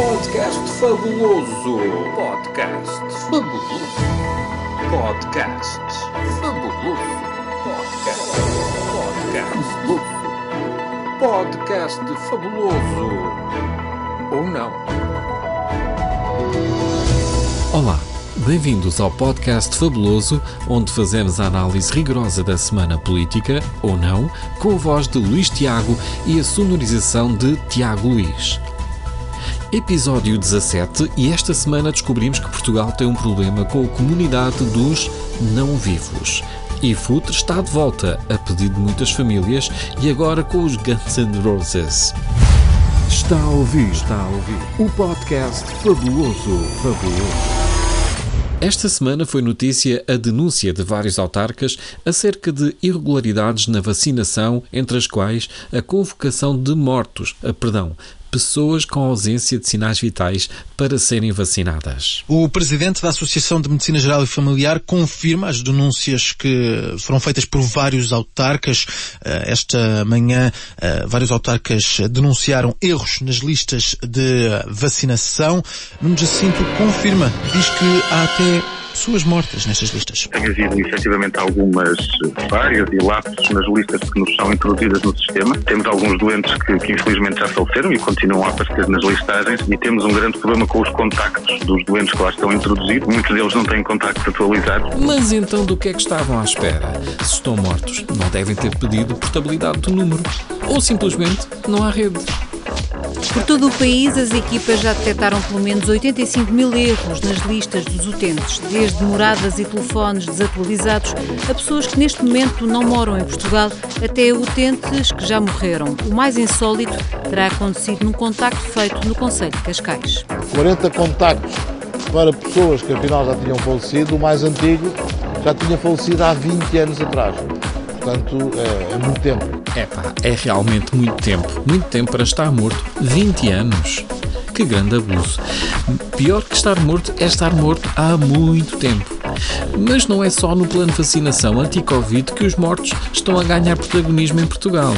Podcast fabuloso. Podcast fabuloso. Podcast fabuloso. Podcast. Podcast. Podcast fabuloso. Ou não? Olá, bem-vindos ao podcast Fabuloso, onde fazemos a análise rigorosa da semana política, ou não, com a voz de Luís Tiago e a sonorização de Tiago Luís. Episódio 17 e esta semana descobrimos que Portugal tem um problema com a comunidade dos não vivos. E Futre está de volta, a pedido de muitas famílias, e agora com os Guns N' Roses. Está a ouvir, está a ouvir. O podcast fabuloso, fabuloso. Esta semana foi notícia a denúncia de vários autarcas acerca de irregularidades na vacinação, entre as quais a convocação de mortos, perdão, pessoas com ausência de sinais vitais para serem vacinadas. O presidente da Associação de Medicina Geral e Familiar confirma as denúncias que foram feitas por vários autarcas. Eh, esta manhã, eh, vários autarcas denunciaram erros nas listas de vacinação. Nuno Jacinto confirma, diz que há até pessoas mortas nestas listas. Tem havido efetivamente algumas falhas e lapsos nas listas que nos são introduzidas no sistema. Temos alguns doentes que, que infelizmente já faleceram e continuam a aparecer nas listagens e temos um grande problema com os contactos dos doentes que lá estão introduzidos. Muitos deles não têm contactos atualizados. Mas então do que é que estavam à espera? Se estão mortos, não devem ter pedido portabilidade do número. Ou simplesmente não há rede. Por todo o país, as equipas já detectaram pelo menos 85 mil erros nas listas dos utentes, desde moradas e telefones desatualizados a pessoas que neste momento não moram em Portugal, até utentes que já morreram. O mais insólito terá acontecido num contacto feito no Conselho de Cascais. 40 contactos para pessoas que afinal já tinham falecido, o mais antigo já tinha falecido há 20 anos atrás. Portanto, é, é muito tempo. É pá, é realmente muito tempo. Muito tempo para estar morto. 20 anos. Que grande abuso. Pior que estar morto é estar morto há muito tempo. Mas não é só no plano de vacinação anti-Covid que os mortos estão a ganhar protagonismo em Portugal.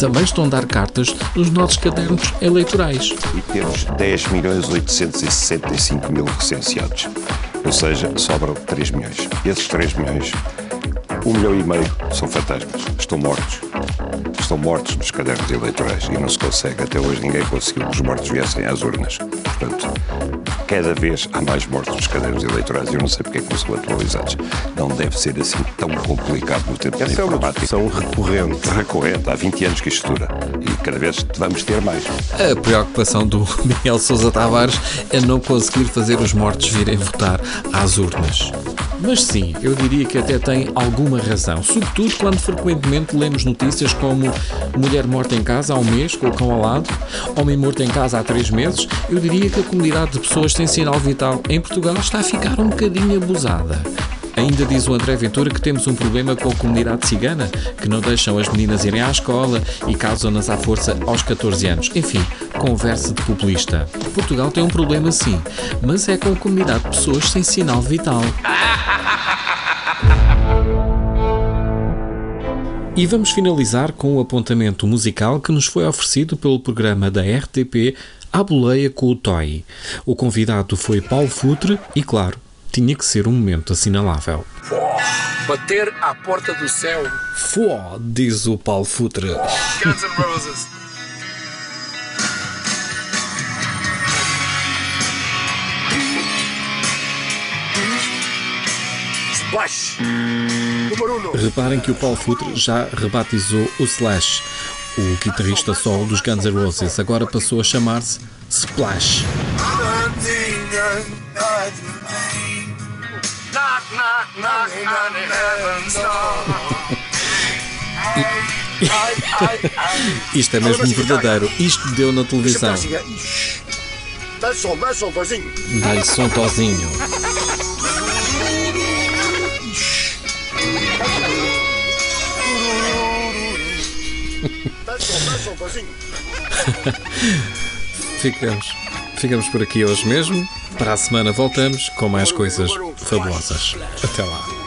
Também estão a dar cartas nos nossos cadernos eleitorais. e temos 10 milhões 865 mil recenseados. Ou seja, sobram 3 milhões. E esses 3 milhões, 1 milhão e meio são fantasmas. Estão mortos. Estão mortos nos cadernos eleitorais e não se consegue. Até hoje ninguém conseguiu que os mortos viessem às urnas. Portanto, cada vez há mais mortos nos cadernos eleitorais e eu não sei porque é que não são atualizados. Não deve ser assim tão complicado no tempo da Essa é uma informática. recorrente. recorrente. Há 20 anos que isto dura. E cada vez vamos ter mais. A preocupação do Miguel Sousa Tavares é não conseguir fazer os mortos virem votar às urnas. Mas sim, eu diria que até tem alguma razão, sobretudo quando frequentemente lemos notícias como mulher morta em casa há um mês com o cão ao lado, homem morto em casa há três meses. Eu diria que a comunidade de pessoas sem sinal vital em Portugal está a ficar um bocadinho abusada. Ainda diz o André Ventura que temos um problema com a comunidade cigana, que não deixam as meninas irem à escola e casam-nas à força aos 14 anos. Enfim, conversa de populista. Portugal tem um problema sim, mas é com a comunidade de pessoas sem sinal vital. E vamos finalizar com o apontamento musical que nos foi oferecido pelo programa da RTP À Boleia com o Toy. O convidado foi Paulo Futre e, claro, tinha que ser um momento assinalável. Bater à porta do céu. Fó, diz o Paulo Futre. Guns N' Roses. Splash. Número 1. Reparem que o Paulo Futre já rebatizou o Slash. O guitarrista solo dos Guns N' Roses agora passou a chamar-se Splash. Knock, knock, knock on heaven's door. Isto é mesmo verdadeiro. Isto deu na televisão. Dá som, dá som. Dá-lhe som tozinho. Dá som, dá som, vozinho. Ficamos. Ficamos por aqui hoje mesmo. Para a semana voltamos com mais coisas fabulosas. Até lá.